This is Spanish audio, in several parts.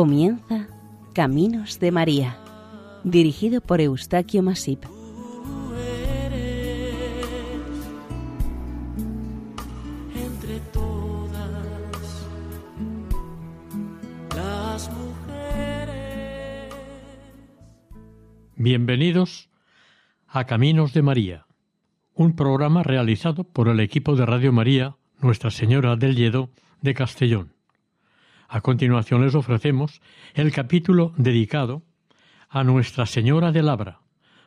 Comienza Caminos de María, dirigido por Eustaquio Masip. Tú eres entre todas las mujeres. Bienvenidos a Caminos de María, un programa realizado por el equipo de Radio María Nuestra Señora del Lledo de Castellón. A continuación les ofrecemos el capítulo dedicado a Nuestra Señora de Labra,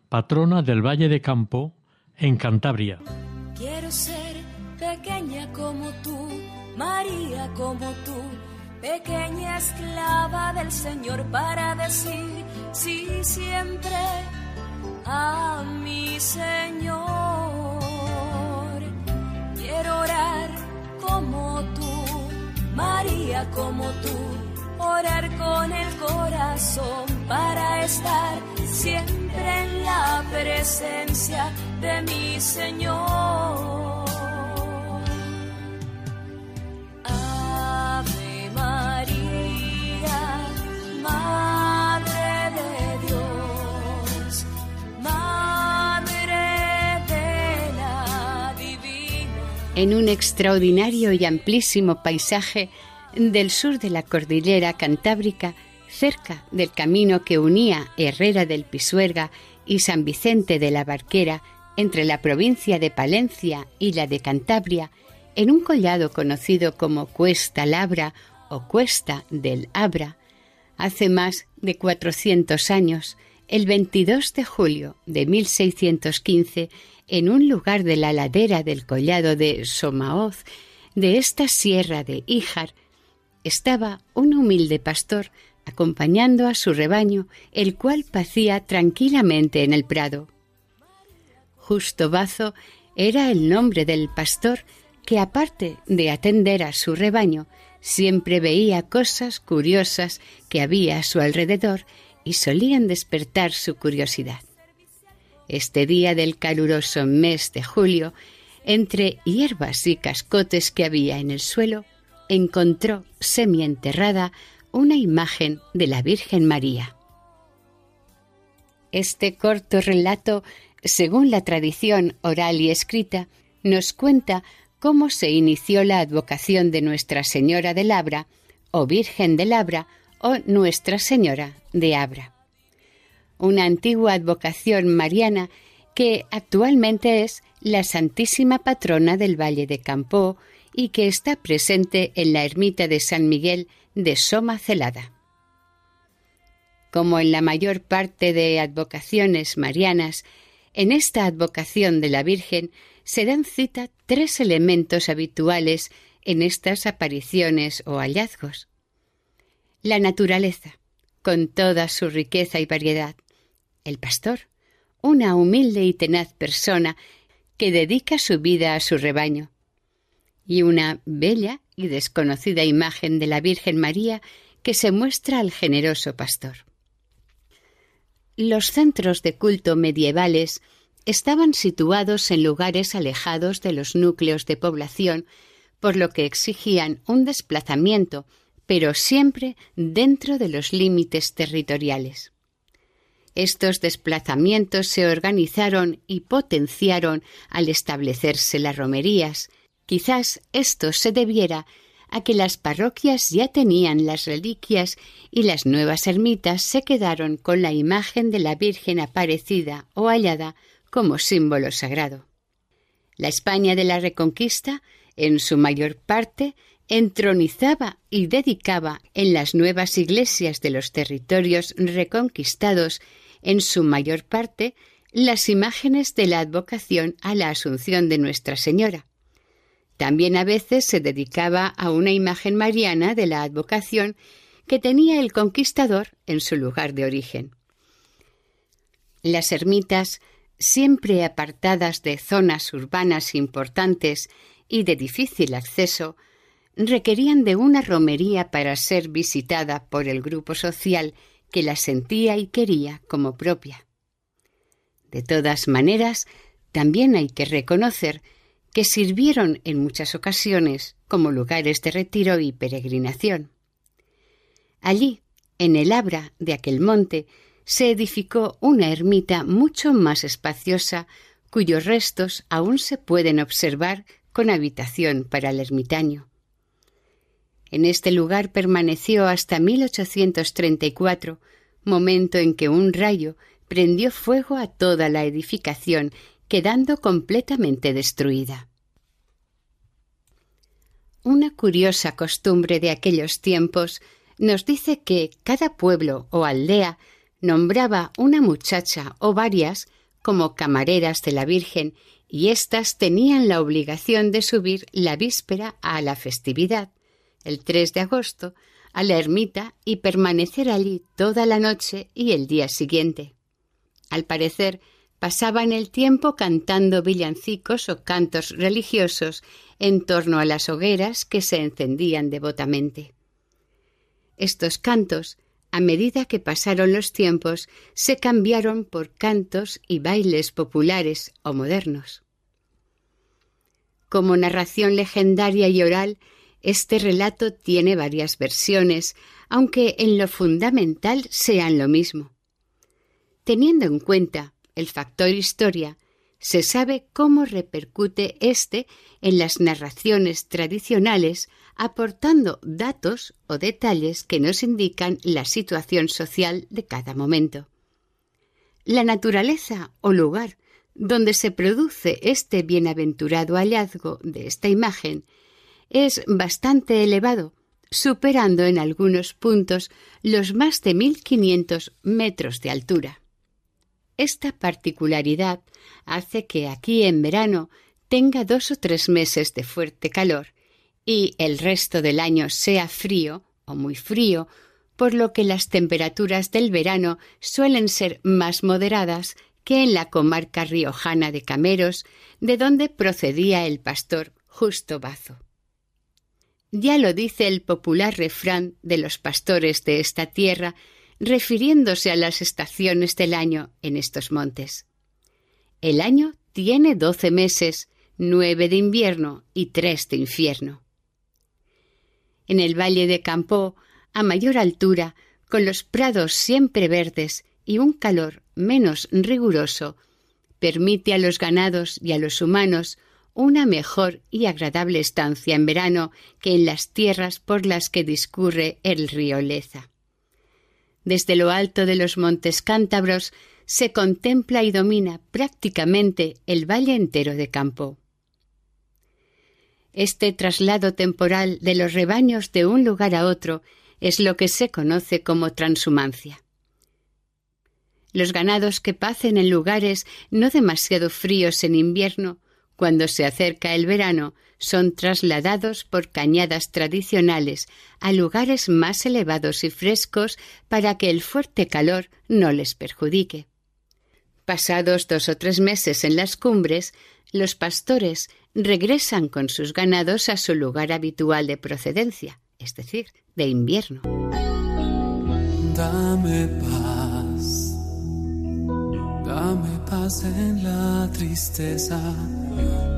patrona del Valle de Campo, en Cantabria. Quiero ser pequeña como tú, María como tú, pequeña esclava del Señor para decir sí siempre a mi Señor. Quiero orar como tú, María como tú, orar con el corazón para estar siempre en la presencia de mi Señor. Ave María, Madre en un extraordinario y amplísimo paisaje del sur de la cordillera cantábrica, cerca del camino que unía Herrera del Pisuerga y San Vicente de la Barquera, entre la provincia de Palencia y la de Cantabria, en un collado conocido como Cuesta Labra o Cuesta del Abra, hace más de 400 años, el 22 de julio de 1615, en un lugar de la ladera del collado de Somaoz, de esta sierra de Híjar, estaba un humilde pastor acompañando a su rebaño, el cual pacía tranquilamente en el prado. Justo Bazo era el nombre del pastor que, aparte de atender a su rebaño, siempre veía cosas curiosas que había a su alrededor y solían despertar su curiosidad. Este día del caluroso mes de julio, entre hierbas y cascotes que había en el suelo, encontró semienterrada una imagen de la Virgen María. Este corto relato, según la tradición oral y escrita, nos cuenta cómo se inició la advocación de Nuestra Señora de Labra, o Virgen de Labra, o Nuestra Señora de Abra. Una antigua advocación mariana que actualmente es la Santísima Patrona del Valle de Campó y que está presente en la ermita de San Miguel de Soma Celada. Como en la mayor parte de advocaciones marianas, en esta advocación de la Virgen se dan cita tres elementos habituales en estas apariciones o hallazgos. La naturaleza, con toda su riqueza y variedad. El pastor, una humilde y tenaz persona que dedica su vida a su rebaño. Y una bella y desconocida imagen de la Virgen María que se muestra al generoso pastor. Los centros de culto medievales estaban situados en lugares alejados de los núcleos de población, por lo que exigían un desplazamiento, pero siempre dentro de los límites territoriales. Estos desplazamientos se organizaron y potenciaron al establecerse las romerías. Quizás esto se debiera a que las parroquias ya tenían las reliquias y las nuevas ermitas se quedaron con la imagen de la Virgen aparecida o hallada como símbolo sagrado. La España de la Reconquista, en su mayor parte, entronizaba y dedicaba en las nuevas iglesias de los territorios reconquistados, en su mayor parte, las imágenes de la advocación a la Asunción de Nuestra Señora. También a veces se dedicaba a una imagen mariana de la advocación que tenía el conquistador en su lugar de origen. Las ermitas, siempre apartadas de zonas urbanas importantes y de difícil acceso, requerían de una romería para ser visitada por el grupo social que la sentía y quería como propia. De todas maneras, también hay que reconocer que sirvieron en muchas ocasiones como lugares de retiro y peregrinación. Allí, en el abra de aquel monte, se edificó una ermita mucho más espaciosa, cuyos restos aún se pueden observar con habitación para el ermitaño. En este lugar permaneció hasta 1834, momento en que un rayo prendió fuego a toda la edificación, quedando completamente destruida. Una curiosa costumbre de aquellos tiempos nos dice que cada pueblo o aldea nombraba una muchacha o varias como camareras de la Virgen y éstas tenían la obligación de subir la víspera a la festividad, el 3 de agosto, a la ermita y permanecer allí toda la noche y el día siguiente. Al parecer, pasaban el tiempo cantando villancicos o cantos religiosos en torno a las hogueras que se encendían devotamente. Estos cantos, a medida que pasaron los tiempos, se cambiaron por cantos y bailes populares o modernos. Como narración legendaria y oral, este relato tiene varias versiones, aunque en lo fundamental sean lo mismo. Teniendo en cuenta el factor historia, se sabe cómo repercute éste en las narraciones tradicionales, aportando datos o detalles que nos indican la situación social de cada momento. La naturaleza o lugar donde se produce este bienaventurado hallazgo de esta imagen es bastante elevado, superando en algunos puntos los más de 1500 metros de altura. Esta particularidad hace que aquí en verano tenga dos o tres meses de fuerte calor y el resto del año sea frío o muy frío, por lo que las temperaturas del verano suelen ser más moderadas que en la comarca riojana de Cameros, de donde procedía el pastor Justo Bazo. Ya lo dice el popular refrán de los pastores de esta tierra, refiriéndose a las estaciones del año en estos montes. El año tiene doce meses, nueve de invierno y tres de infierno. En el valle de Campó, a mayor altura, con los prados siempre verdes y un calor menos riguroso, permite a los ganados y a los humanos una mejor y agradable estancia en verano que en las tierras por las que discurre el río Leza. Desde lo alto de los montes cántabros se contempla y domina prácticamente el valle entero de Campo. Este traslado temporal de los rebaños de un lugar a otro es lo que se conoce como transhumancia. Los ganados que pacen en lugares no demasiado fríos en invierno, cuando se acerca el verano, son trasladados por cañadas tradicionales a lugares más elevados y frescos para que el fuerte calor no les perjudique. Pasados dos o tres meses en las cumbres, los pastores regresan con sus ganados a su lugar habitual de procedencia, es decir, de invierno. Dame paz, paz en la tristeza,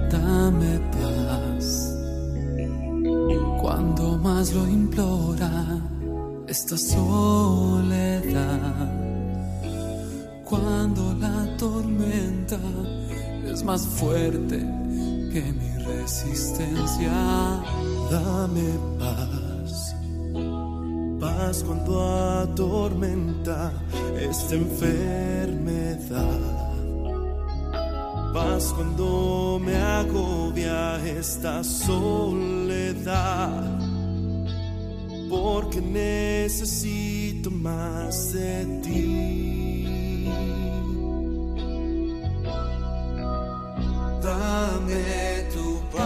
dame paz. Cuando más lo implora esta soledad, cuando la tormenta es más fuerte que mi resistencia, dame paz paz cuando atormenta esta enfermedad. Paz cuando me agobia esta soledad. Porque necesito más de ti. Dame tu paz.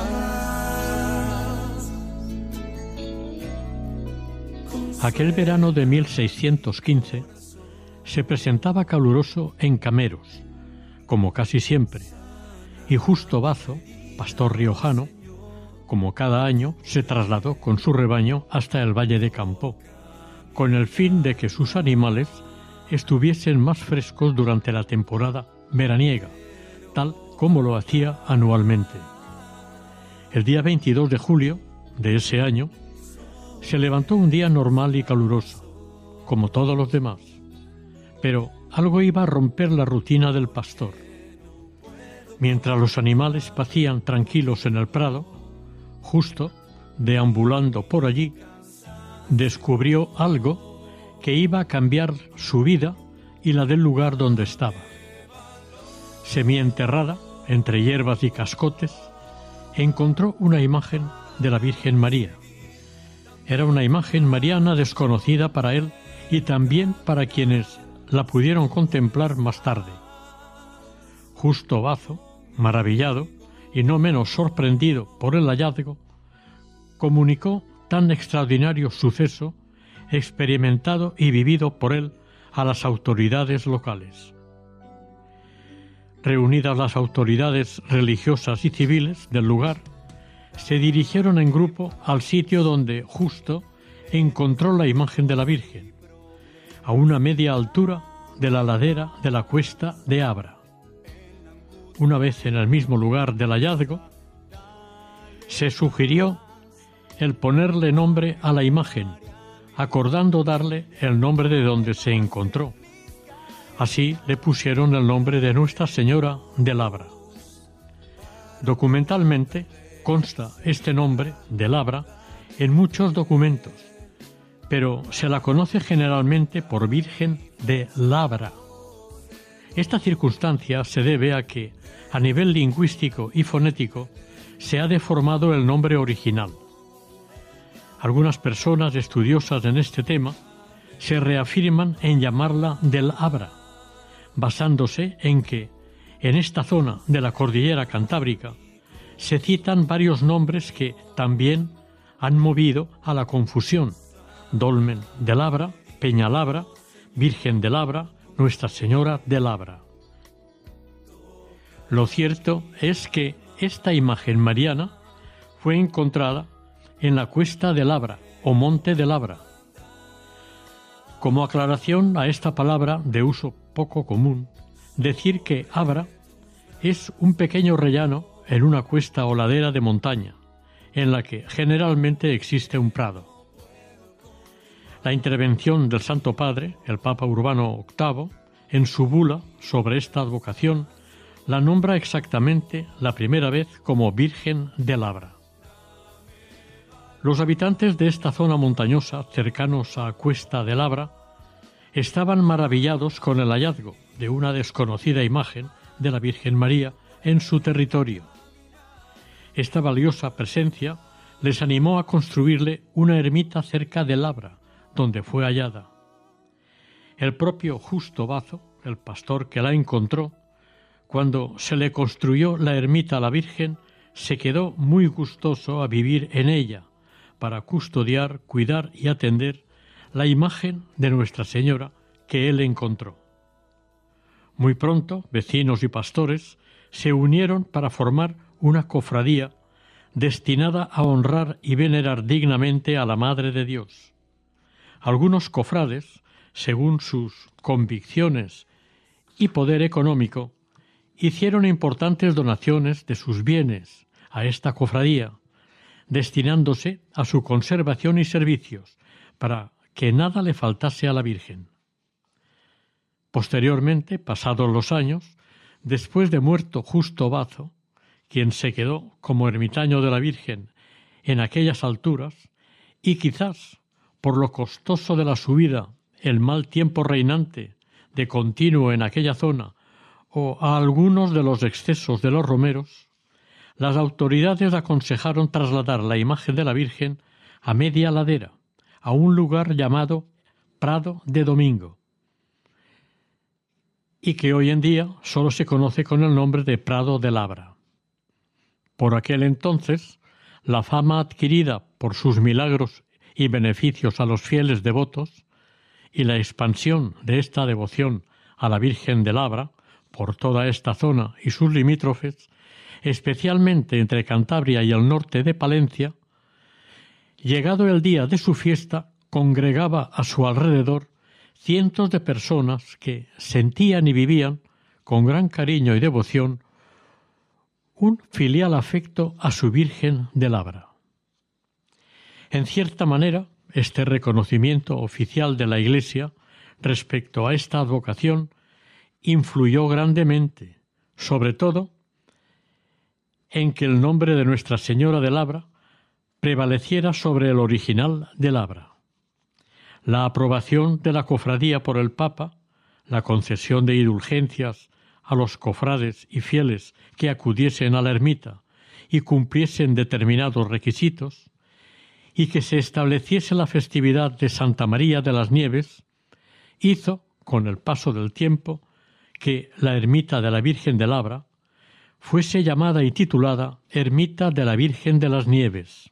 Aquel verano de 1615 se presentaba caluroso en Cameros, como casi siempre, y Justo Bazo, pastor riojano, como cada año, se trasladó con su rebaño hasta el valle de Campó, con el fin de que sus animales estuviesen más frescos durante la temporada veraniega, tal como lo hacía anualmente. El día 22 de julio de ese año se levantó un día normal y caluroso, como todos los demás, pero algo iba a romper la rutina del pastor. Mientras los animales pacían tranquilos en el prado, justo deambulando por allí, descubrió algo que iba a cambiar su vida y la del lugar donde estaba. Semienterrada entre hierbas y cascotes, encontró una imagen de la Virgen María. Era una imagen mariana desconocida para él y también para quienes la pudieron contemplar más tarde. Justo Bazo, maravillado y no menos sorprendido por el hallazgo, comunicó tan extraordinario suceso experimentado y vivido por él a las autoridades locales. Reunidas las autoridades religiosas y civiles del lugar, se dirigieron en grupo al sitio donde justo encontró la imagen de la Virgen, a una media altura de la ladera de la cuesta de Abra. Una vez en el mismo lugar del hallazgo, se sugirió el ponerle nombre a la imagen, acordando darle el nombre de donde se encontró. Así le pusieron el nombre de Nuestra Señora de Labra. Documentalmente consta este nombre de Labra en muchos documentos, pero se la conoce generalmente por Virgen de Labra. Esta circunstancia se debe a que, a nivel lingüístico y fonético, se ha deformado el nombre original. Algunas personas estudiosas en este tema se reafirman en llamarla del Abra, basándose en que en esta zona de la cordillera cantábrica se citan varios nombres que también han movido a la confusión. Dolmen de Labra, Peñalabra, Virgen de Labra, Nuestra Señora de Labra. Lo cierto es que esta imagen mariana fue encontrada en la cuesta de Labra o monte de Labra. Como aclaración a esta palabra de uso poco común, decir que Abra es un pequeño rellano en una cuesta o ladera de montaña, en la que generalmente existe un prado. La intervención del Santo Padre, el Papa Urbano VIII, en su bula sobre esta advocación, la nombra exactamente la primera vez como Virgen de Labra. Los habitantes de esta zona montañosa, cercanos a Cuesta de Labra, estaban maravillados con el hallazgo de una desconocida imagen de la Virgen María en su territorio. Esta valiosa presencia les animó a construirle una ermita cerca de Labra, donde fue hallada. El propio Justo Bazo, el pastor que la encontró, cuando se le construyó la ermita a la Virgen, se quedó muy gustoso a vivir en ella, para custodiar, cuidar y atender la imagen de Nuestra Señora que él encontró. Muy pronto, vecinos y pastores se unieron para formar una cofradía destinada a honrar y venerar dignamente a la Madre de Dios. Algunos cofrades, según sus convicciones y poder económico, hicieron importantes donaciones de sus bienes a esta cofradía, destinándose a su conservación y servicios, para que nada le faltase a la Virgen. Posteriormente, pasados los años, después de muerto Justo Bazo, quien se quedó como ermitaño de la Virgen en aquellas alturas, y quizás por lo costoso de la subida, el mal tiempo reinante de continuo en aquella zona, o a algunos de los excesos de los romeros, las autoridades aconsejaron trasladar la imagen de la Virgen a media ladera, a un lugar llamado Prado de Domingo, y que hoy en día solo se conoce con el nombre de Prado de Labra. Por aquel entonces, la fama adquirida por sus milagros y beneficios a los fieles devotos y la expansión de esta devoción a la Virgen de Labra por toda esta zona y sus limítrofes especialmente entre Cantabria y el norte de Palencia, llegado el día de su fiesta, congregaba a su alrededor cientos de personas que sentían y vivían con gran cariño y devoción un filial afecto a su Virgen de Labra. En cierta manera, este reconocimiento oficial de la Iglesia respecto a esta advocación influyó grandemente, sobre todo, en que el nombre de Nuestra Señora de Labra prevaleciera sobre el original de Labra. La aprobación de la cofradía por el Papa, la concesión de indulgencias a los cofrades y fieles que acudiesen a la ermita y cumpliesen determinados requisitos, y que se estableciese la festividad de Santa María de las Nieves, hizo, con el paso del tiempo, que la ermita de la Virgen de Labra fuese llamada y titulada Ermita de la Virgen de las Nieves.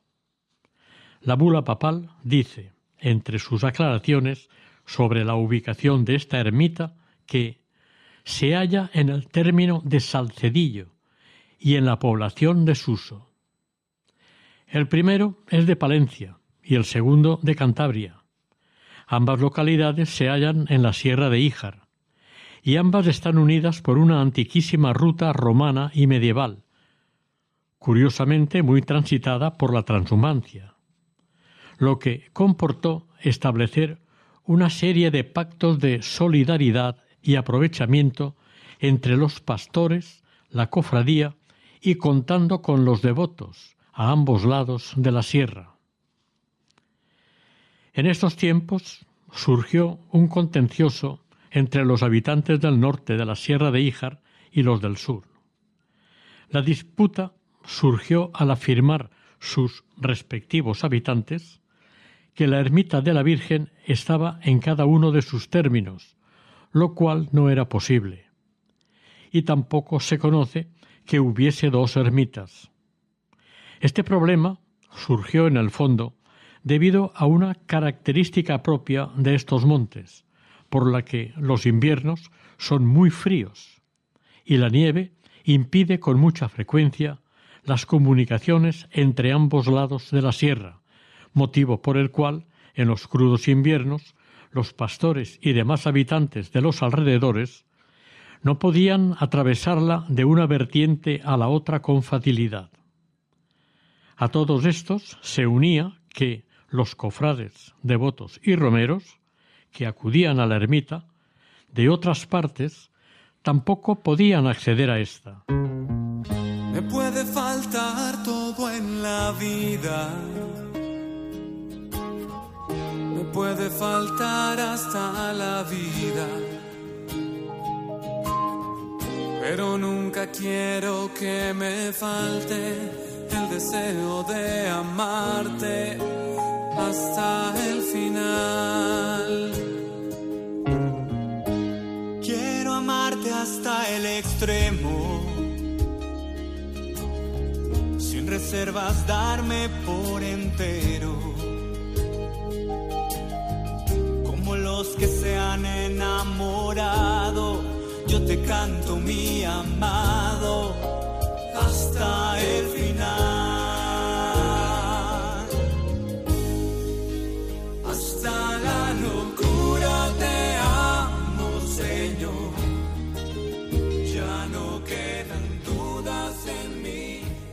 La bula papal dice, entre sus aclaraciones sobre la ubicación de esta ermita, que se halla en el término de Salcedillo y en la población de Suso. El primero es de Palencia y el segundo de Cantabria. Ambas localidades se hallan en la Sierra de Híjar y ambas están unidas por una antiquísima ruta romana y medieval, curiosamente muy transitada por la transhumancia, lo que comportó establecer una serie de pactos de solidaridad y aprovechamiento entre los pastores, la cofradía y contando con los devotos a ambos lados de la sierra. En estos tiempos surgió un contencioso entre los habitantes del norte de la Sierra de Híjar y los del sur. La disputa surgió al afirmar sus respectivos habitantes que la ermita de la Virgen estaba en cada uno de sus términos, lo cual no era posible. Y tampoco se conoce que hubiese dos ermitas. Este problema surgió en el fondo debido a una característica propia de estos montes, por la que los inviernos son muy fríos y la nieve impide con mucha frecuencia las comunicaciones entre ambos lados de la sierra, motivo por el cual en los crudos inviernos los pastores y demás habitantes de los alrededores no podían atravesarla de una vertiente a la otra con facilidad. A todos estos se unía que los cofrades, devotos y romeros que acudían a la ermita de otras partes tampoco podían acceder a esta. Me puede faltar todo en la vida. Me puede faltar hasta la vida. Pero nunca quiero que me falte deseo de amarte hasta el final. Quiero amarte hasta el extremo, sin reservas darme por entero, como los que se han enamorado. Yo te canto mi amado hasta el final.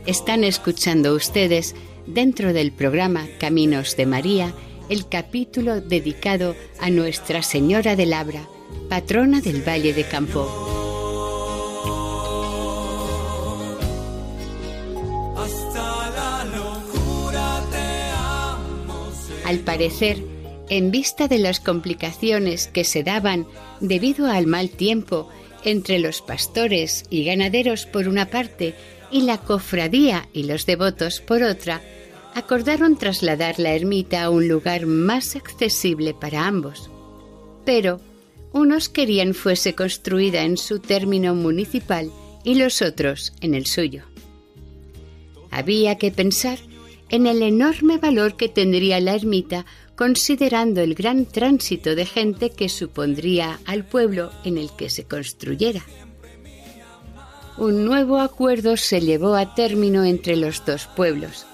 Están escuchando ustedes, dentro del programa Caminos de María, el capítulo dedicado a Nuestra Señora de Labra, patrona del Valle de Campo. Al parecer, en vista de las complicaciones que se daban debido al mal tiempo entre los pastores y ganaderos por una parte y la cofradía y los devotos por otra, acordaron trasladar la ermita a un lugar más accesible para ambos. Pero unos querían fuese construida en su término municipal y los otros en el suyo. Había que pensar en el enorme valor que tendría la ermita considerando el gran tránsito de gente que supondría al pueblo en el que se construyera. Un nuevo acuerdo se llevó a término entre los dos pueblos,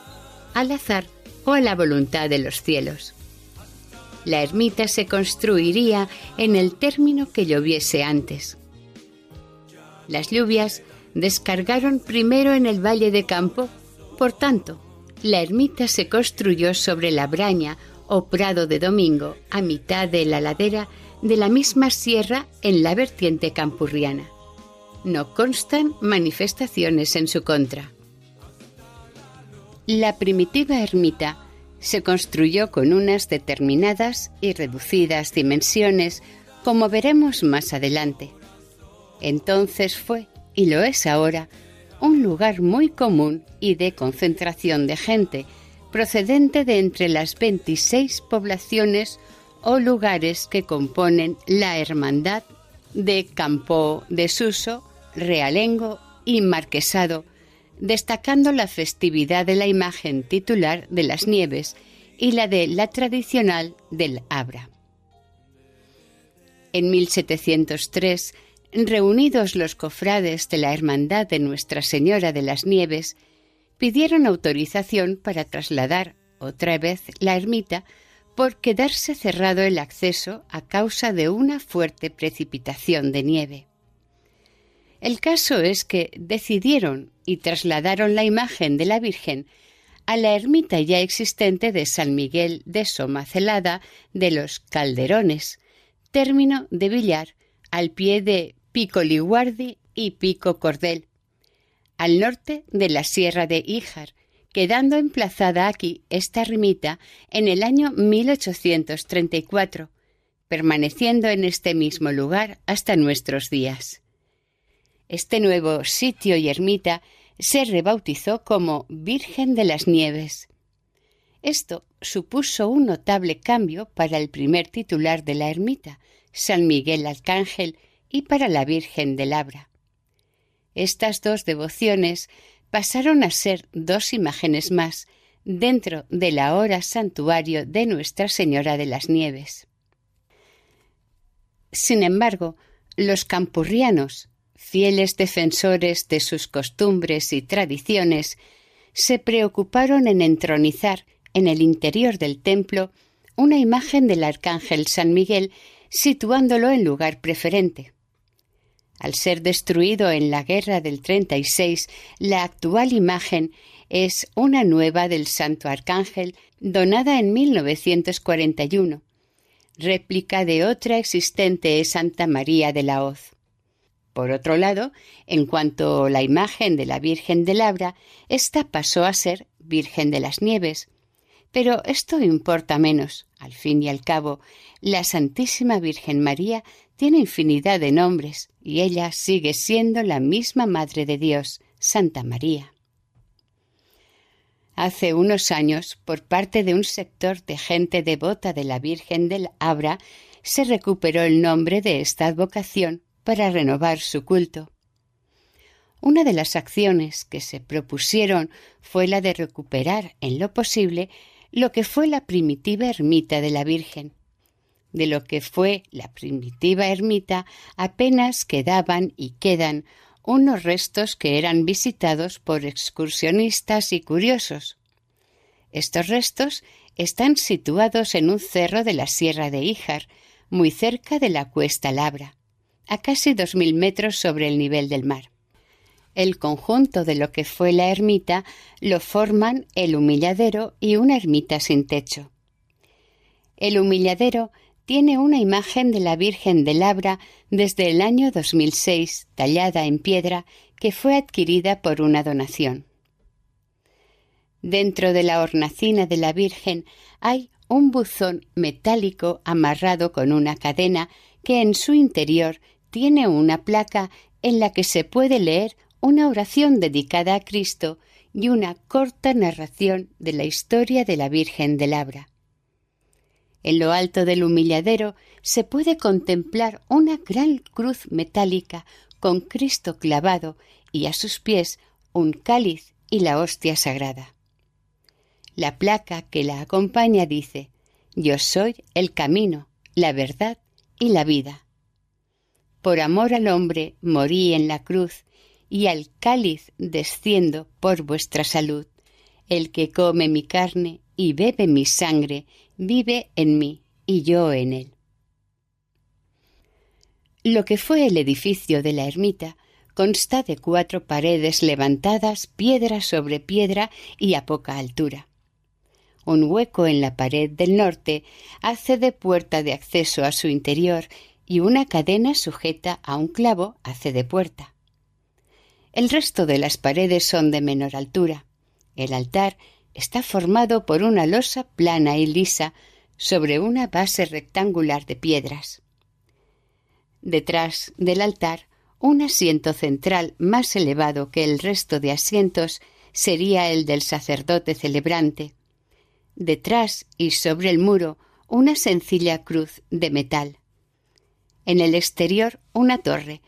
al azar o a la voluntad de los cielos. La ermita se construiría en el término que lloviese antes. Las lluvias descargaron primero en el Valle de Campo. Por tanto, la ermita se construyó sobre la braña o prado de Domingo, a mitad de la ladera de la misma sierra en la vertiente campurriana. No constan manifestaciones en su contra. La primitiva ermita se construyó con unas determinadas y reducidas dimensiones, como veremos más adelante. Entonces fue, y lo es ahora, un lugar muy común y de concentración de gente, procedente de entre las 26 poblaciones o lugares que componen la Hermandad de Campo de Suso, Realengo y Marquesado, destacando la festividad de la imagen titular de las nieves y la de la tradicional del Abra. En 1703, reunidos los cofrades de la Hermandad de Nuestra Señora de las Nieves, pidieron autorización para trasladar otra vez la ermita por quedarse cerrado el acceso a causa de una fuerte precipitación de nieve. El caso es que decidieron y trasladaron la imagen de la Virgen a la ermita ya existente de San Miguel de Somacelada de los Calderones, término de Villar, al pie de Pico Liguardi y Pico Cordel, al norte de la Sierra de Híjar, quedando emplazada aquí esta ermita en el año 1834, permaneciendo en este mismo lugar hasta nuestros días. Este nuevo sitio y ermita se rebautizó como Virgen de las Nieves. Esto supuso un notable cambio para el primer titular de la ermita, San Miguel Arcángel, y para la Virgen del Abra. Estas dos devociones pasaron a ser dos imágenes más dentro del ahora santuario de Nuestra Señora de las Nieves. Sin embargo, los campurrianos, fieles defensores de sus costumbres y tradiciones, se preocuparon en entronizar en el interior del templo una imagen del arcángel San Miguel, situándolo en lugar preferente. Al ser destruido en la guerra del 36, la actual imagen es una nueva del Santo Arcángel donada en 1941, réplica de otra existente es Santa María de la Hoz. Por otro lado, en cuanto a la imagen de la Virgen de Labra, ésta pasó a ser Virgen de las Nieves. Pero esto importa menos. Al fin y al cabo, la Santísima Virgen María tiene infinidad de nombres y ella sigue siendo la misma Madre de Dios, Santa María. Hace unos años, por parte de un sector de gente devota de la Virgen del Abra, se recuperó el nombre de esta advocación para renovar su culto. Una de las acciones que se propusieron fue la de recuperar en lo posible lo que fue la primitiva ermita de la Virgen, de lo que fue la primitiva ermita apenas quedaban y quedan unos restos que eran visitados por excursionistas y curiosos. Estos restos están situados en un cerro de la Sierra de Híjar, muy cerca de la Cuesta Labra, a casi dos mil metros sobre el nivel del mar. El conjunto de lo que fue la ermita lo forman el humilladero y una ermita sin techo. El humilladero tiene una imagen de la Virgen de Labra desde el año 2006, tallada en piedra, que fue adquirida por una donación. Dentro de la hornacina de la Virgen hay un buzón metálico amarrado con una cadena que en su interior tiene una placa en la que se puede leer una oración dedicada a Cristo y una corta narración de la historia de la Virgen de Labra. En lo alto del humilladero se puede contemplar una gran cruz metálica con Cristo clavado y a sus pies un cáliz y la hostia sagrada. La placa que la acompaña dice Yo soy el camino, la verdad y la vida. Por amor al hombre morí en la cruz, y al cáliz desciendo por vuestra salud. El que come mi carne y bebe mi sangre vive en mí y yo en él. Lo que fue el edificio de la ermita consta de cuatro paredes levantadas piedra sobre piedra y a poca altura. Un hueco en la pared del norte hace de puerta de acceso a su interior y una cadena sujeta a un clavo hace de puerta. El resto de las paredes son de menor altura. El altar está formado por una losa plana y lisa sobre una base rectangular de piedras. Detrás del altar, un asiento central más elevado que el resto de asientos sería el del sacerdote celebrante. Detrás y sobre el muro, una sencilla cruz de metal. En el exterior, una torre,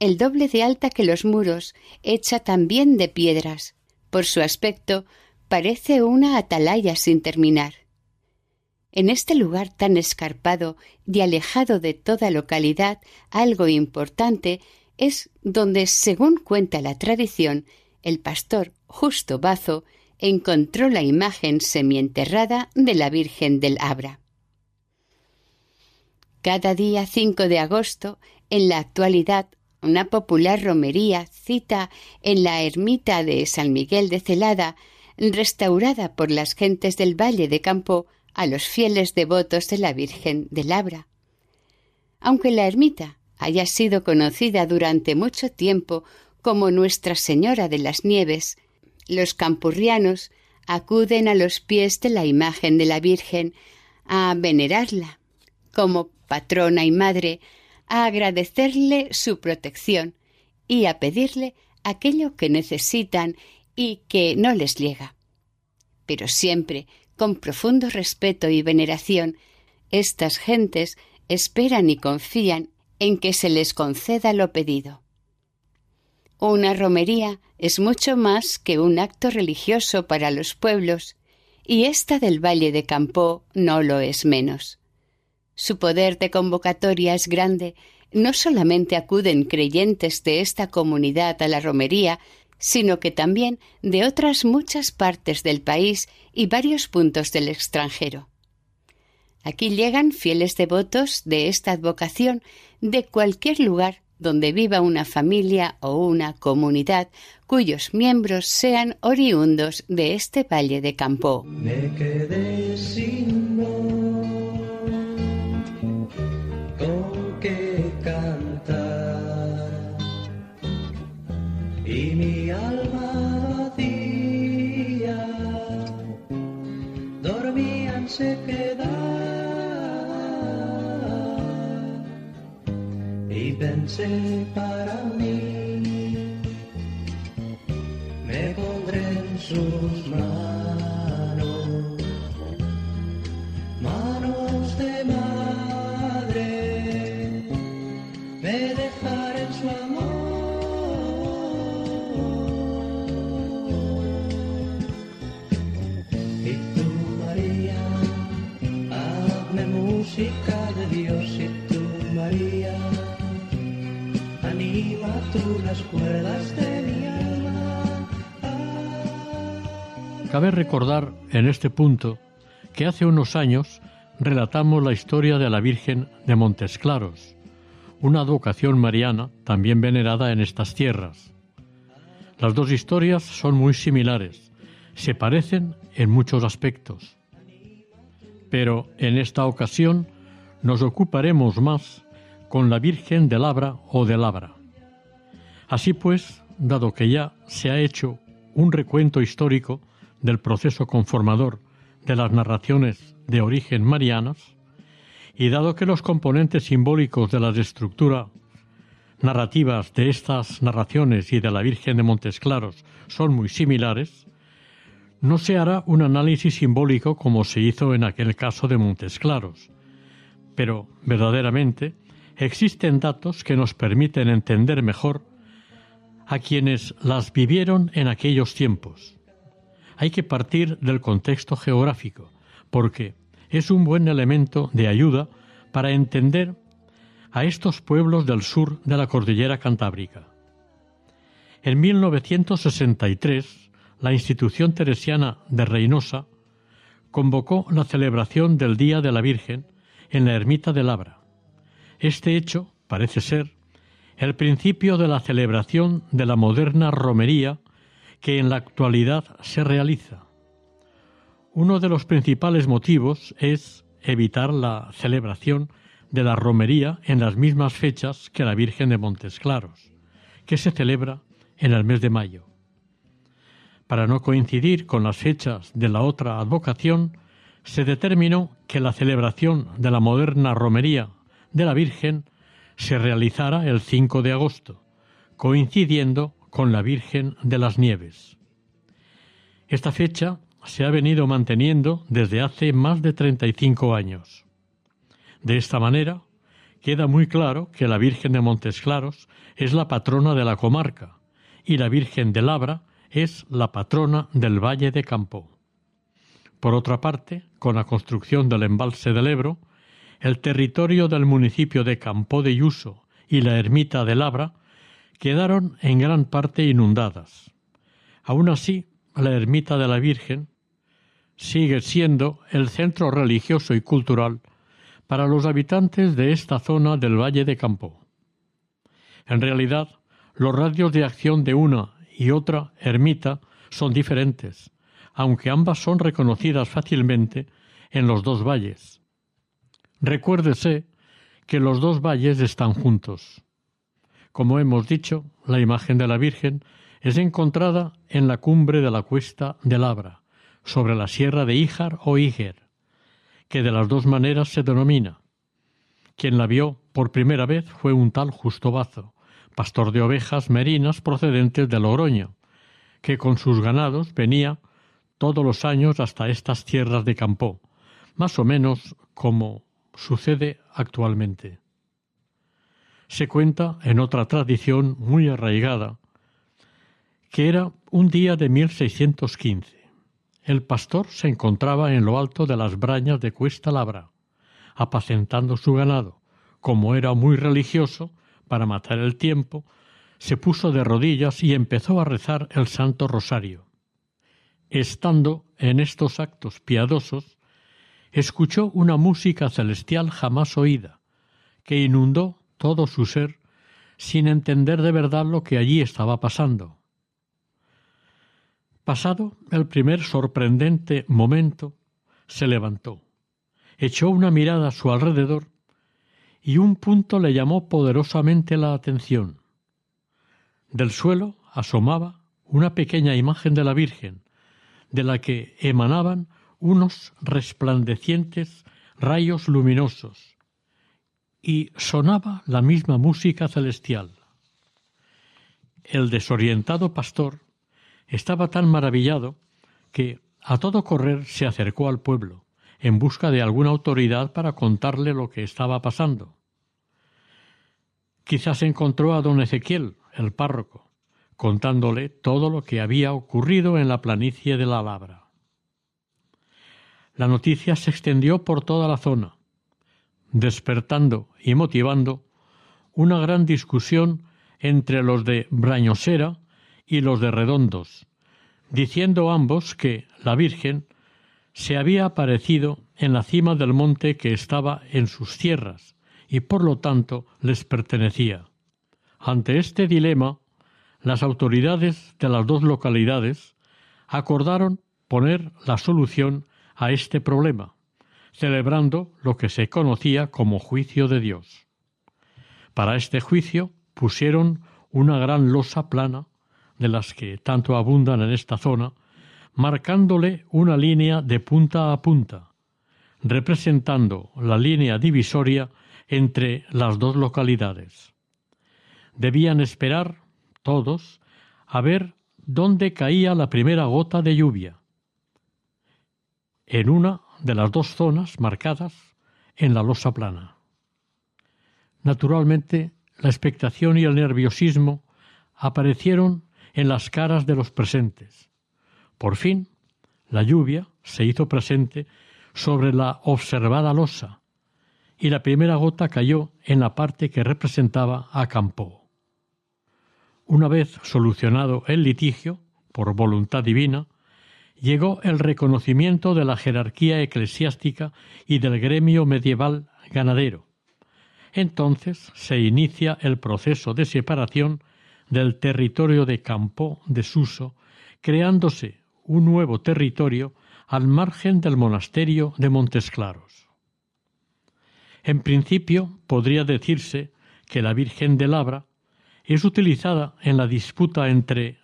el doble de alta que los muros, hecha también de piedras. Por su aspecto, parece una atalaya sin terminar. En este lugar tan escarpado y alejado de toda localidad, algo importante es donde, según cuenta la tradición, el pastor Justo Bazo encontró la imagen semienterrada de la Virgen del Abra. Cada día 5 de agosto, en la actualidad, una popular romería cita en la ermita de San Miguel de Celada, restaurada por las gentes del Valle de Campo, a los fieles devotos de la Virgen de Labra. Aunque la ermita haya sido conocida durante mucho tiempo como Nuestra Señora de las Nieves, los campurrianos acuden a los pies de la imagen de la Virgen a venerarla como patrona y madre, a agradecerle su protección y a pedirle aquello que necesitan y que no les llega. Pero siempre con profundo respeto y veneración, estas gentes esperan y confían en que se les conceda lo pedido. Una romería es mucho más que un acto religioso para los pueblos, y esta del Valle de Campó no lo es menos. Su poder de convocatoria es grande, no solamente acuden creyentes de esta comunidad a la romería, sino que también de otras muchas partes del país y varios puntos del extranjero. Aquí llegan fieles devotos de esta advocación de cualquier lugar donde viva una familia o una comunidad cuyos miembros sean oriundos de este valle de Campo. Pensé para mí. Me pondré en sus manos las cuerdas de Cabe recordar en este punto que hace unos años relatamos la historia de la Virgen de Montes Claros, una advocación mariana también venerada en estas tierras. Las dos historias son muy similares, se parecen en muchos aspectos. Pero en esta ocasión nos ocuparemos más con la Virgen de Labra o de Labra. Así pues, dado que ya se ha hecho un recuento histórico del proceso conformador de las narraciones de origen marianas, y dado que los componentes simbólicos de las estructuras narrativas de estas narraciones y de la Virgen de Montes Claros son muy similares, no se hará un análisis simbólico como se hizo en aquel caso de Montes Claros, pero verdaderamente existen datos que nos permiten entender mejor a quienes las vivieron en aquellos tiempos. Hay que partir del contexto geográfico, porque es un buen elemento de ayuda para entender a estos pueblos del sur de la cordillera cantábrica. En 1963, la institución teresiana de Reynosa convocó la celebración del Día de la Virgen en la ermita de Labra. Este hecho, parece ser, el principio de la celebración de la moderna romería que en la actualidad se realiza. Uno de los principales motivos es evitar la celebración de la romería en las mismas fechas que la Virgen de Montes Claros, que se celebra en el mes de mayo. Para no coincidir con las fechas de la otra advocación, se determinó que la celebración de la moderna romería de la Virgen se realizara el 5 de agosto, coincidiendo con la Virgen de las Nieves. Esta fecha se ha venido manteniendo desde hace más de 35 años. De esta manera, queda muy claro que la Virgen de Montes Claros es la patrona de la comarca y la Virgen de Labra es la patrona del Valle de Campo. Por otra parte, con la construcción del embalse del Ebro, el territorio del municipio de Campo de Yuso y la ermita de Labra quedaron en gran parte inundadas. Aun así, la ermita de la Virgen sigue siendo el centro religioso y cultural para los habitantes de esta zona del Valle de Campo. En realidad, los radios de acción de una y otra ermita son diferentes, aunque ambas son reconocidas fácilmente en los dos valles. Recuérdese que los dos valles están juntos. Como hemos dicho, la imagen de la Virgen es encontrada en la cumbre de la cuesta de Labra, sobre la sierra de Íjar o Íger, que de las dos maneras se denomina. Quien la vio por primera vez fue un tal Justo Bazo, pastor de ovejas merinas procedentes de Logroño, que con sus ganados venía todos los años hasta estas tierras de Campo, más o menos como sucede actualmente. Se cuenta en otra tradición muy arraigada que era un día de 1615. El pastor se encontraba en lo alto de las brañas de Cuesta Labra, apacentando su ganado. Como era muy religioso, para matar el tiempo, se puso de rodillas y empezó a rezar el Santo Rosario. Estando en estos actos piadosos, escuchó una música celestial jamás oída, que inundó todo su ser sin entender de verdad lo que allí estaba pasando. Pasado el primer sorprendente momento, se levantó, echó una mirada a su alrededor y un punto le llamó poderosamente la atención. Del suelo asomaba una pequeña imagen de la Virgen, de la que emanaban unos resplandecientes rayos luminosos, y sonaba la misma música celestial. El desorientado pastor estaba tan maravillado que a todo correr se acercó al pueblo en busca de alguna autoridad para contarle lo que estaba pasando. Quizás encontró a don Ezequiel, el párroco, contándole todo lo que había ocurrido en la planicie de la Labra. La noticia se extendió por toda la zona, despertando y motivando una gran discusión entre los de Brañosera y los de Redondos, diciendo ambos que la Virgen se había aparecido en la cima del monte que estaba en sus tierras y por lo tanto les pertenecía. Ante este dilema, las autoridades de las dos localidades acordaron poner la solución a este problema, celebrando lo que se conocía como juicio de Dios. Para este juicio pusieron una gran losa plana, de las que tanto abundan en esta zona, marcándole una línea de punta a punta, representando la línea divisoria entre las dos localidades. Debían esperar, todos, a ver dónde caía la primera gota de lluvia. En una de las dos zonas marcadas en la losa plana. Naturalmente, la expectación y el nerviosismo aparecieron en las caras de los presentes. Por fin, la lluvia se hizo presente sobre la observada losa y la primera gota cayó en la parte que representaba a Campo. Una vez solucionado el litigio, por voluntad divina, llegó el reconocimiento de la jerarquía eclesiástica y del gremio medieval ganadero, Entonces se inicia el proceso de separación del territorio de Campo de Suso, creándose un nuevo territorio al margen del monasterio de Montes Claros. En principio podría decirse que la Virgen de Labra es utilizada en la disputa entre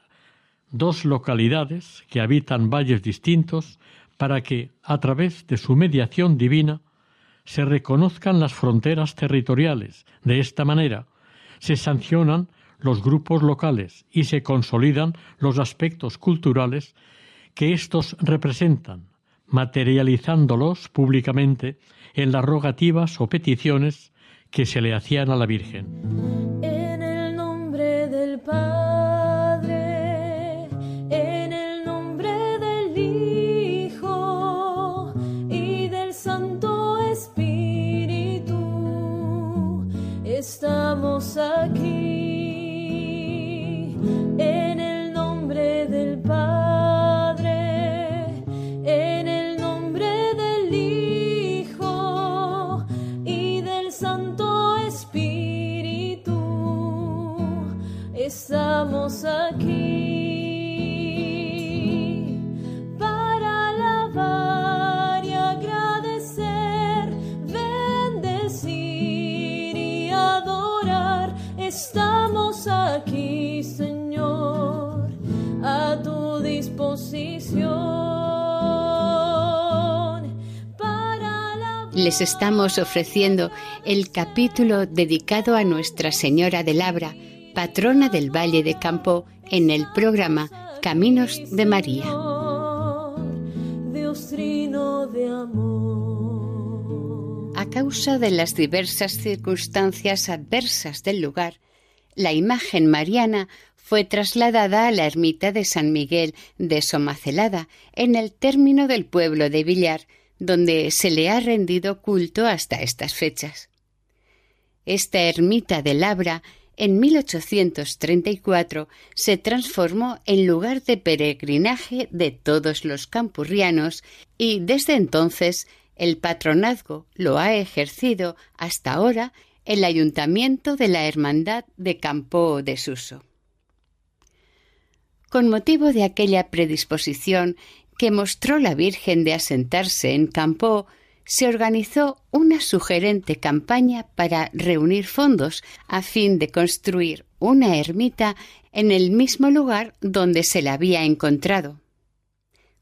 dos localidades que habitan valles distintos para que, a través de su mediación divina, se reconozcan las fronteras territoriales. De esta manera, se sancionan los grupos locales y se consolidan los aspectos culturales que éstos representan, materializándolos públicamente en las rogativas o peticiones que se le hacían a la Virgen. En el nombre del Padre, Les estamos ofreciendo el capítulo dedicado a Nuestra Señora de Labra, patrona del Valle de Campo, en el programa Caminos de María. A causa de las diversas circunstancias adversas del lugar, la imagen mariana fue trasladada a la ermita de San Miguel de Somacelada, en el término del pueblo de Villar, donde se le ha rendido culto hasta estas fechas. Esta ermita de Labra en 1834 se transformó en lugar de peregrinaje de todos los campurrianos y desde entonces el patronazgo lo ha ejercido hasta ahora el ayuntamiento de la Hermandad de Campo de Suso. Con motivo de aquella predisposición que mostró la Virgen de asentarse en Campo, se organizó una sugerente campaña para reunir fondos a fin de construir una ermita en el mismo lugar donde se la había encontrado.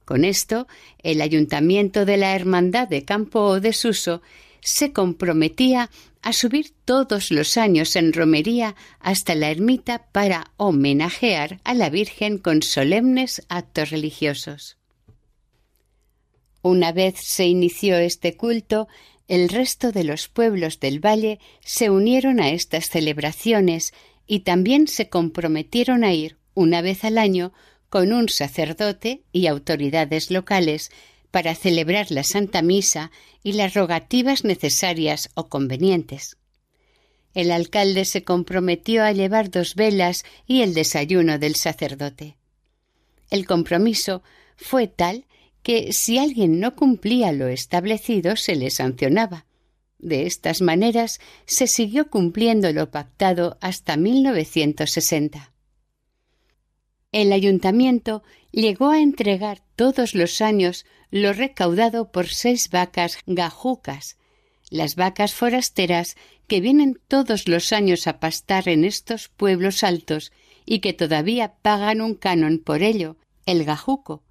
Con esto, el ayuntamiento de la Hermandad de Campo de Suso se comprometía a subir todos los años en romería hasta la ermita para homenajear a la Virgen con solemnes actos religiosos. Una vez se inició este culto, el resto de los pueblos del valle se unieron a estas celebraciones y también se comprometieron a ir una vez al año con un sacerdote y autoridades locales para celebrar la Santa Misa y las rogativas necesarias o convenientes. El alcalde se comprometió a llevar dos velas y el desayuno del sacerdote. El compromiso fue tal que si alguien no cumplía lo establecido se le sancionaba. De estas maneras se siguió cumpliendo lo pactado hasta 1960. El ayuntamiento llegó a entregar todos los años lo recaudado por seis vacas gajucas, las vacas forasteras que vienen todos los años a pastar en estos pueblos altos y que todavía pagan un canon por ello, el gajuco,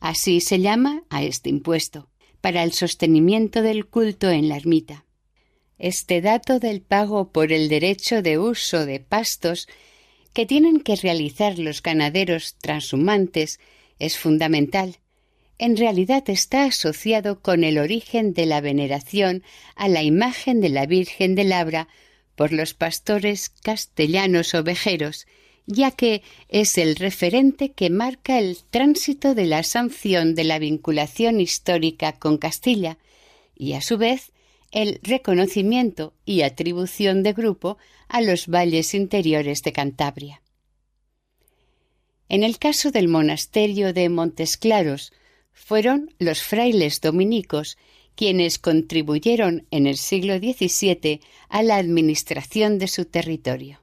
Así se llama a este impuesto, para el sostenimiento del culto en la ermita. Este dato del pago por el derecho de uso de pastos que tienen que realizar los ganaderos transhumantes es fundamental. En realidad está asociado con el origen de la veneración a la imagen de la Virgen de Labra por los pastores castellanos ovejeros ya que es el referente que marca el tránsito de la sanción de la vinculación histórica con Castilla y, a su vez, el reconocimiento y atribución de grupo a los valles interiores de Cantabria. En el caso del monasterio de Montes Claros, fueron los frailes dominicos quienes contribuyeron en el siglo XVII a la administración de su territorio.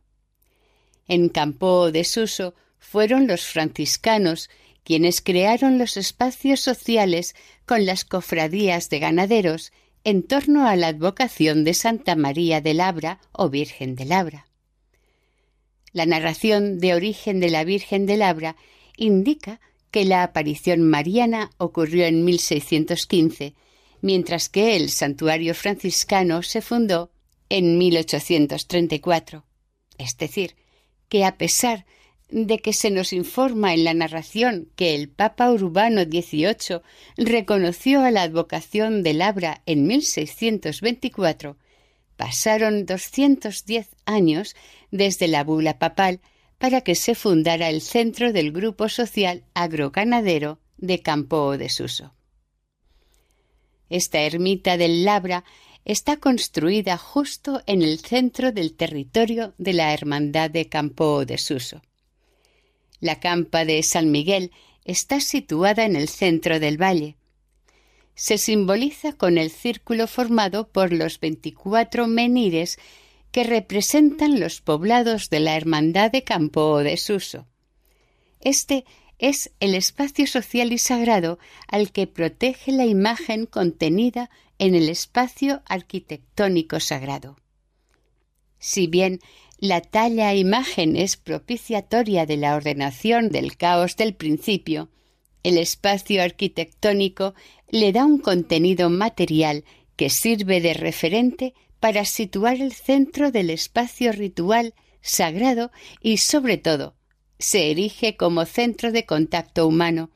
En Campo de Suso fueron los franciscanos quienes crearon los espacios sociales con las cofradías de ganaderos en torno a la advocación de Santa María de Labra o Virgen de Labra. La narración de origen de la Virgen de Labra indica que la aparición mariana ocurrió en 1615, mientras que el santuario franciscano se fundó en 1834. Es decir, que a pesar de que se nos informa en la narración que el Papa Urbano XVIII reconoció a la advocación de Labra en 1624, pasaron 210 años desde la bula papal para que se fundara el centro del grupo social agroganadero de Campo de Suso. Esta ermita del Labra está construida justo en el centro del territorio de la Hermandad de Campo de Suso. La campa de San Miguel está situada en el centro del valle. Se simboliza con el círculo formado por los veinticuatro menires que representan los poblados de la Hermandad de Campo de Suso. Este es el espacio social y sagrado al que protege la imagen contenida en el espacio arquitectónico sagrado. Si bien la talla imagen es propiciatoria de la ordenación del caos del principio. El espacio arquitectónico le da un contenido material que sirve de referente para situar el centro del espacio ritual sagrado y, sobre todo, se erige como centro de contacto humano,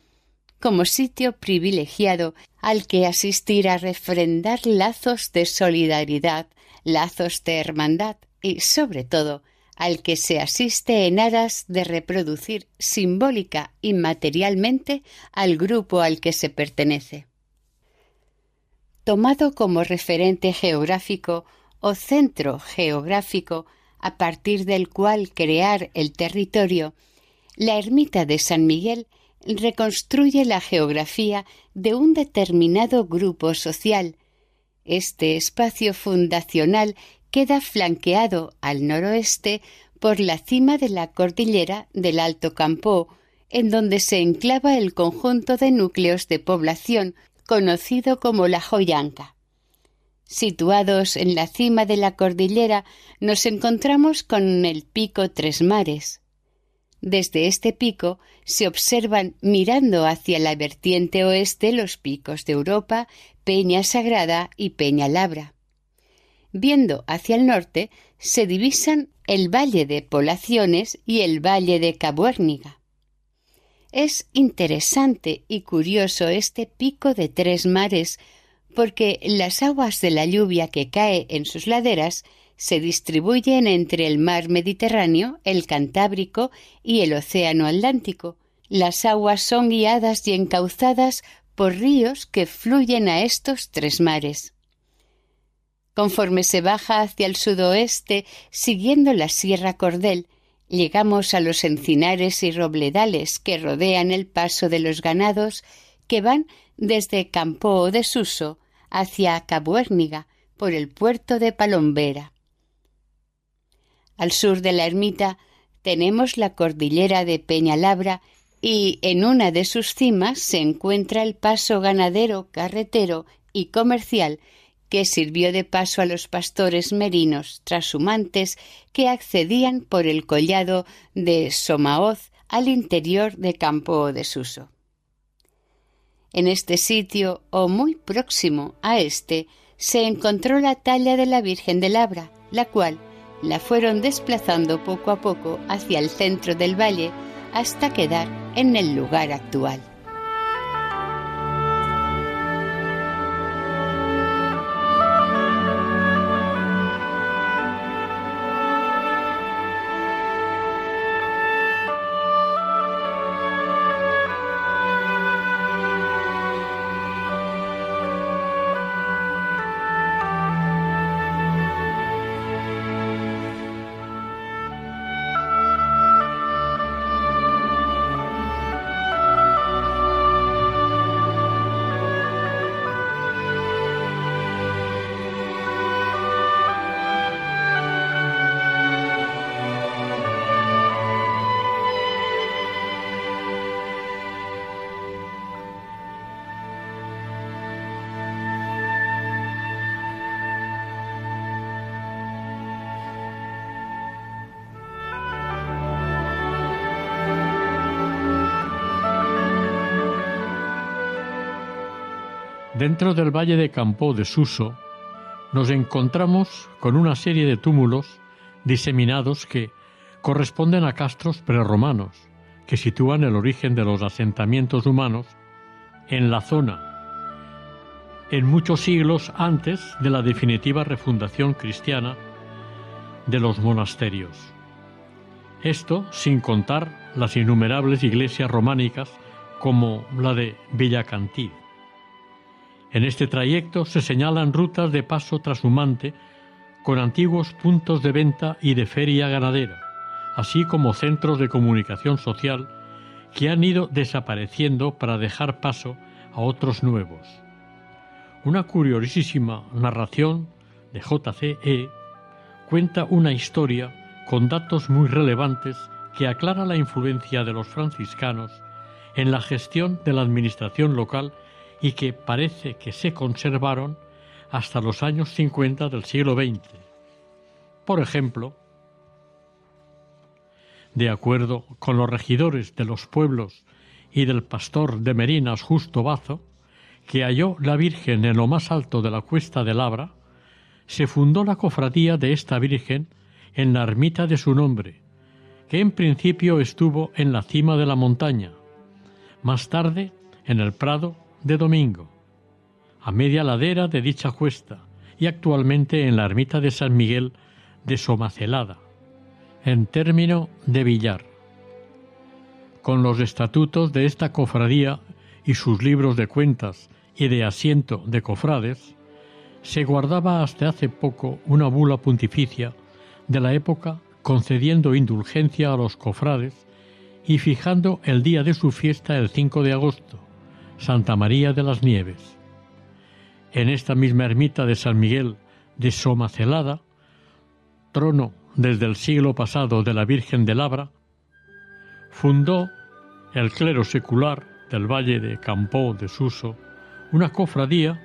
como sitio privilegiado al que asistir a refrendar lazos de solidaridad, lazos de hermandad, y, sobre todo, al que se asiste en aras de reproducir simbólica y materialmente al grupo al que se pertenece. Tomado como referente geográfico o centro geográfico a partir del cual crear el territorio, la ermita de San Miguel reconstruye la geografía de un determinado grupo social. Este espacio fundacional queda flanqueado al noroeste por la cima de la cordillera del Alto Campo, en donde se enclava el conjunto de núcleos de población conocido como la Joyanca. Situados en la cima de la cordillera nos encontramos con el pico Tres Mares. Desde este pico se observan mirando hacia la vertiente oeste los picos de Europa, Peña Sagrada y Peña Labra. Viendo hacia el norte se divisan el valle de Polaciones y el valle de Cabuérniga. Es interesante y curioso este pico de tres mares porque las aguas de la lluvia que cae en sus laderas se distribuyen entre el mar Mediterráneo, el Cantábrico y el Océano Atlántico. Las aguas son guiadas y encauzadas por ríos que fluyen a estos tres mares. Conforme se baja hacia el sudoeste, siguiendo la Sierra Cordel, llegamos a los encinares y robledales que rodean el paso de los ganados que van desde Campo de Suso hacia Cabuérniga por el puerto de Palombera. Al sur de la ermita tenemos la cordillera de Peñalabra y en una de sus cimas se encuentra el paso ganadero, carretero y comercial que sirvió de paso a los pastores merinos trashumantes que accedían por el collado de Somaoz al interior de Campo de Suso. En este sitio, o muy próximo a este, se encontró la talla de la Virgen de Labra, la cual la fueron desplazando poco a poco hacia el centro del valle hasta quedar en el lugar actual. Dentro del valle de Campo de Suso nos encontramos con una serie de túmulos diseminados que corresponden a castros prerromanos, que sitúan el origen de los asentamientos humanos en la zona, en muchos siglos antes de la definitiva refundación cristiana de los monasterios. Esto sin contar las innumerables iglesias románicas como la de Villacantí. En este trayecto se señalan rutas de paso trashumante con antiguos puntos de venta y de feria ganadera, así como centros de comunicación social que han ido desapareciendo para dejar paso a otros nuevos. Una curiosísima narración de J.C.E. cuenta una historia con datos muy relevantes que aclara la influencia de los franciscanos en la gestión de la administración local y que parece que se conservaron hasta los años 50 del siglo XX. Por ejemplo, de acuerdo con los regidores de los pueblos y del pastor de Merinas Justo Bazo, que halló la Virgen en lo más alto de la cuesta de Labra, se fundó la cofradía de esta Virgen en la ermita de su nombre, que en principio estuvo en la cima de la montaña, más tarde en el Prado de Domingo, a media ladera de dicha cuesta y actualmente en la ermita de San Miguel de Somacelada, en término de Villar. Con los estatutos de esta cofradía y sus libros de cuentas y de asiento de cofrades, se guardaba hasta hace poco una bula pontificia de la época concediendo indulgencia a los cofrades y fijando el día de su fiesta el 5 de agosto, Santa María de las Nieves. En esta misma ermita de San Miguel de Somacelada, trono desde el siglo pasado de la Virgen de Labra, fundó el clero secular del valle de Campo de Suso una cofradía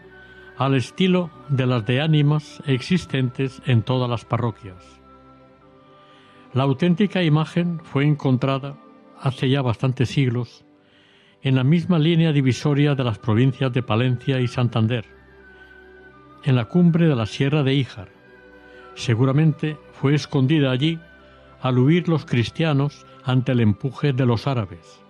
al estilo de las de ánimas existentes en todas las parroquias. La auténtica imagen fue encontrada hace ya bastantes siglos en la misma línea divisoria de las provincias de Palencia y Santander, en la cumbre de la Sierra de Híjar. Seguramente fue escondida allí al huir los cristianos ante el empuje de los árabes.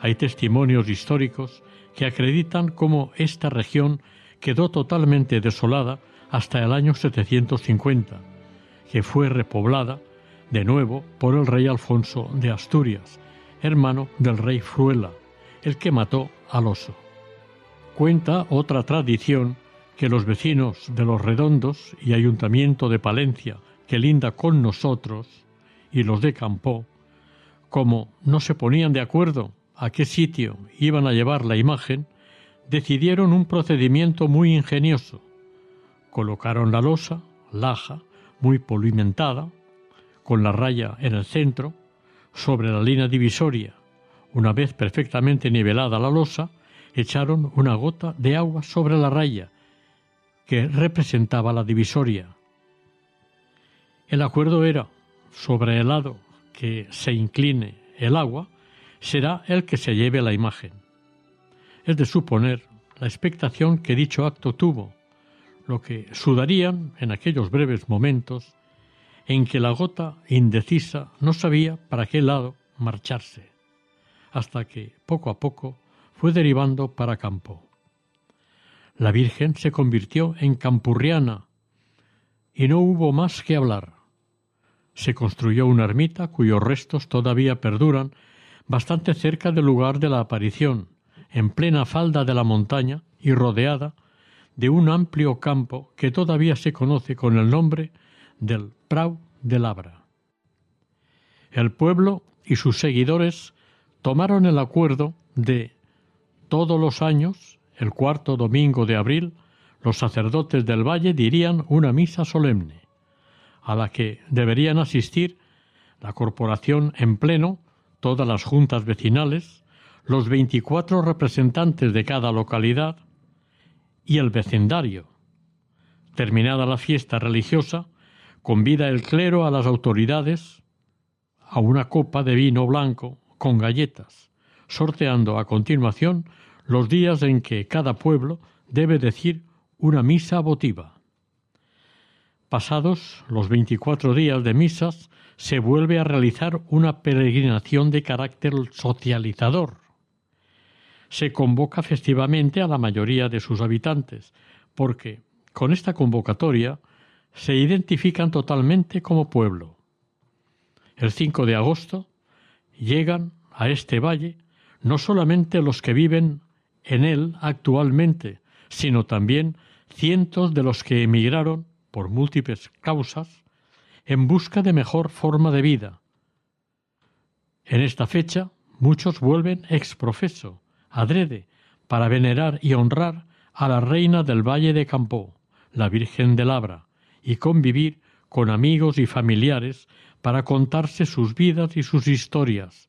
Hay testimonios históricos que acreditan cómo esta región quedó totalmente desolada hasta el año 750, que fue repoblada de nuevo por el rey Alfonso de Asturias, hermano del rey Fruela, el que mató al oso. Cuenta otra tradición que los vecinos de los Redondos y Ayuntamiento de Palencia, que linda con nosotros, y los de Campó, como no se ponían de acuerdo a qué sitio iban a llevar la imagen, decidieron un procedimiento muy ingenioso. Colocaron la losa, laja, muy polimentada, con la raya en el centro, sobre la línea divisoria. Una vez perfectamente nivelada la losa, echaron una gota de agua sobre la raya, que representaba la divisoria. El acuerdo era, sobre el lado que se incline el agua, será el que se lleve la imagen. Es de suponer la expectación que dicho acto tuvo, lo que sudarían en aquellos breves momentos en que la gota indecisa no sabía para qué lado marcharse, hasta que poco a poco fue derivando para campo. La Virgen se convirtió en campurriana y no hubo más que hablar. Se construyó una ermita cuyos restos todavía perduran bastante cerca del lugar de la aparición, en plena falda de la montaña y rodeada de un amplio campo que todavía se conoce con el nombre del Prau de Labra. El pueblo y sus seguidores tomaron el acuerdo de todos los años, el cuarto domingo de abril, los sacerdotes del valle dirían una misa solemne, a la que deberían asistir la corporación en pleno, todas las juntas vecinales, los veinticuatro representantes de cada localidad y el vecindario. Terminada la fiesta religiosa, convida el clero a las autoridades a una copa de vino blanco con galletas, sorteando a continuación los días en que cada pueblo debe decir una misa votiva. Pasados los veinticuatro días de misas, se vuelve a realizar una peregrinación de carácter socializador. Se convoca festivamente a la mayoría de sus habitantes, porque con esta convocatoria se identifican totalmente como pueblo. El 5 de agosto llegan a este valle no solamente los que viven en él actualmente, sino también cientos de los que emigraron por múltiples causas en busca de mejor forma de vida. En esta fecha muchos vuelven ex profeso, adrede, para venerar y honrar a la reina del Valle de Campó, la Virgen de Labra, y convivir con amigos y familiares para contarse sus vidas y sus historias,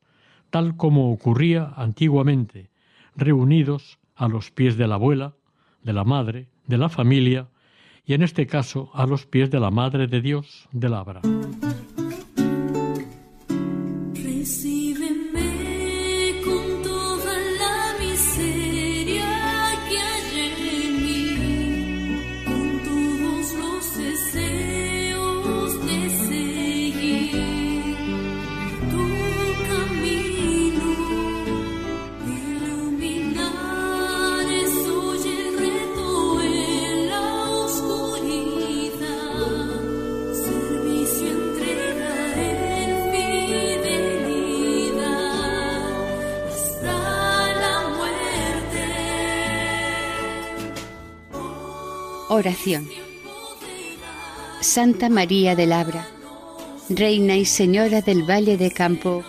tal como ocurría antiguamente, reunidos a los pies de la abuela, de la madre, de la familia, y en este caso a los pies de la Madre de Dios de Labra. Oración. Santa María de Labra, Reina y Señora del Valle de Campo,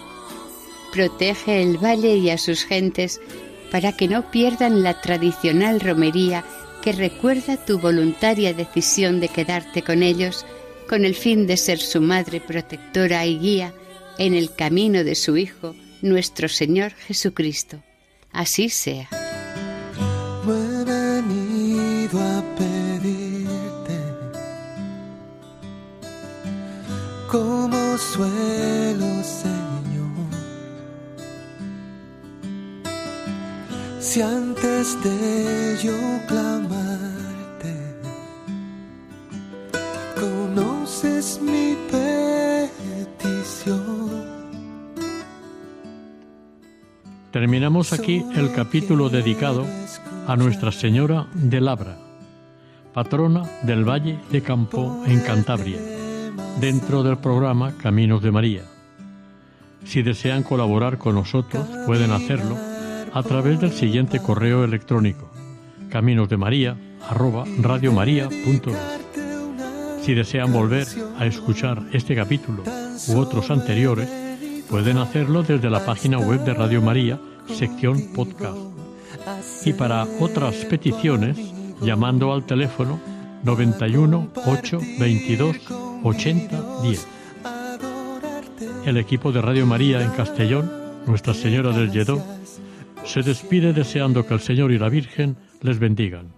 protege el valle y a sus gentes para que no pierdan la tradicional romería que recuerda tu voluntaria decisión de quedarte con ellos con el fin de ser su madre protectora y guía en el camino de su Hijo, nuestro Señor Jesucristo. Así sea. Terminamos aquí el capítulo dedicado a Nuestra Señora de Labra, patrona del Valle de Campo en Cantabria dentro del programa Caminos de María. Si desean colaborar con nosotros, pueden hacerlo a través del siguiente correo electrónico caminosdemaria@radiomaria.es. Si desean volver a escuchar este capítulo u otros anteriores, pueden hacerlo desde la página web de Radio María, sección podcast. Y para otras peticiones, llamando al teléfono 91 8 22 8010. El equipo de Radio María en Castellón, Nuestra Señora del Lledó, se despide deseando que el Señor y la Virgen les bendigan.